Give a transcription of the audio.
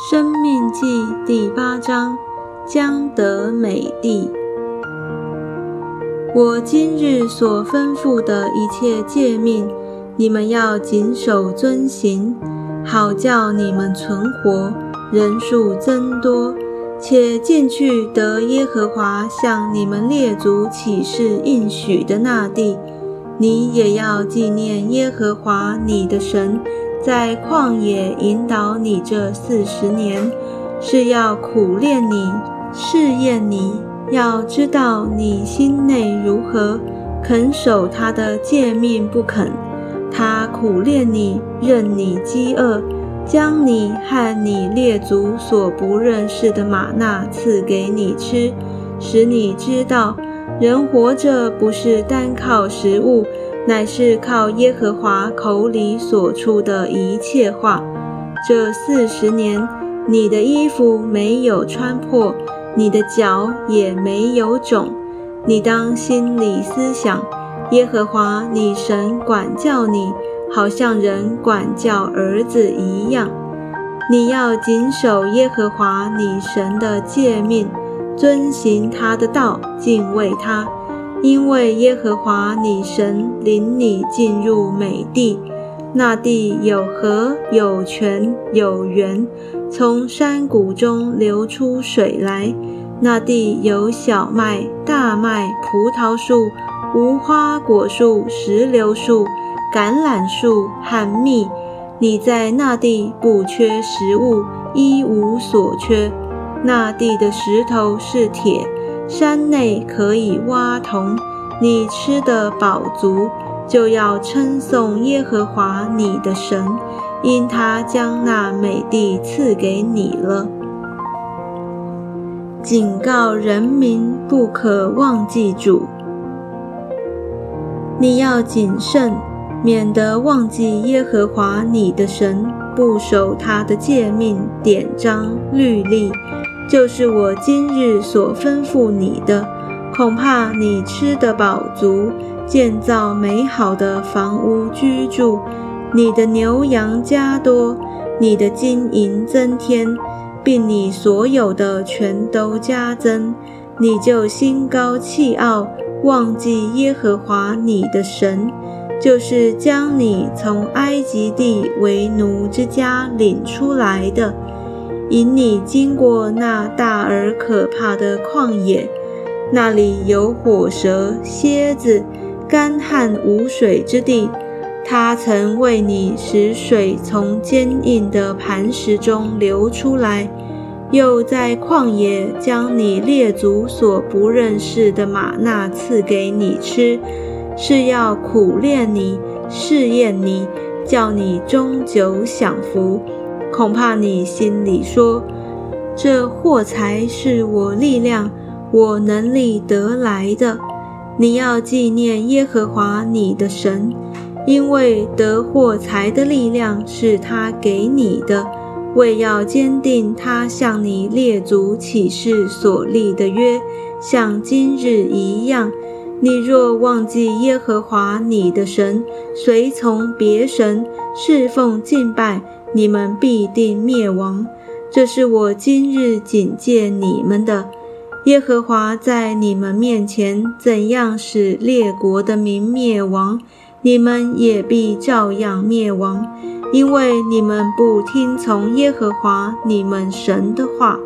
生命记第八章，将得美地。我今日所吩咐的一切诫命，你们要谨守遵行，好叫你们存活，人数增多，且进去得耶和华向你们列祖起誓应许的那地。你也要纪念耶和华你的神。在旷野引导你这四十年，是要苦练你、试验你，要知道你心内如何，肯守他的诫命不肯。他苦练你，任你饥饿，将你和你列祖所不认识的玛纳赐给你吃，使你知道，人活着不是单靠食物。乃是靠耶和华口里所出的一切话。这四十年，你的衣服没有穿破，你的脚也没有肿。你当心里思想，耶和华你神管教你，好像人管教儿子一样。你要谨守耶和华你神的诫命，遵行他的道，敬畏他。因为耶和华你神领你进入美地，那地有河有泉有源，从山谷中流出水来。那地有小麦、大麦、葡萄树、无花果树、石榴树、橄榄树和蜜。你在那地不缺食物，一无所缺。那地的石头是铁。山内可以挖铜，你吃得饱足，就要称颂耶和华你的神，因他将那美地赐给你了。警告人民不可忘记主，你要谨慎，免得忘记耶和华你的神，不守他的诫命、典章、律例。就是我今日所吩咐你的，恐怕你吃得饱足，建造美好的房屋居住，你的牛羊加多，你的金银增添，并你所有的全都加增，你就心高气傲，忘记耶和华你的神，就是将你从埃及地为奴之家领出来的。引你经过那大而可怕的旷野，那里有火蛇、蝎子，干旱无水之地。他曾为你使水从坚硬的磐石中流出来，又在旷野将你列祖所不认识的玛纳赐给你吃，是要苦练你、试验你，叫你终久享福。恐怕你心里说：“这货财是我力量、我能力得来的。”你要纪念耶和华你的神，因为得货财的力量是他给你的，为要坚定他向你列祖起誓所立的约，像今日一样。你若忘记耶和华你的神，随从别神侍奉敬拜，你们必定灭亡，这是我今日警戒你们的。耶和华在你们面前怎样使列国的民灭亡，你们也必照样灭亡，因为你们不听从耶和华你们神的话。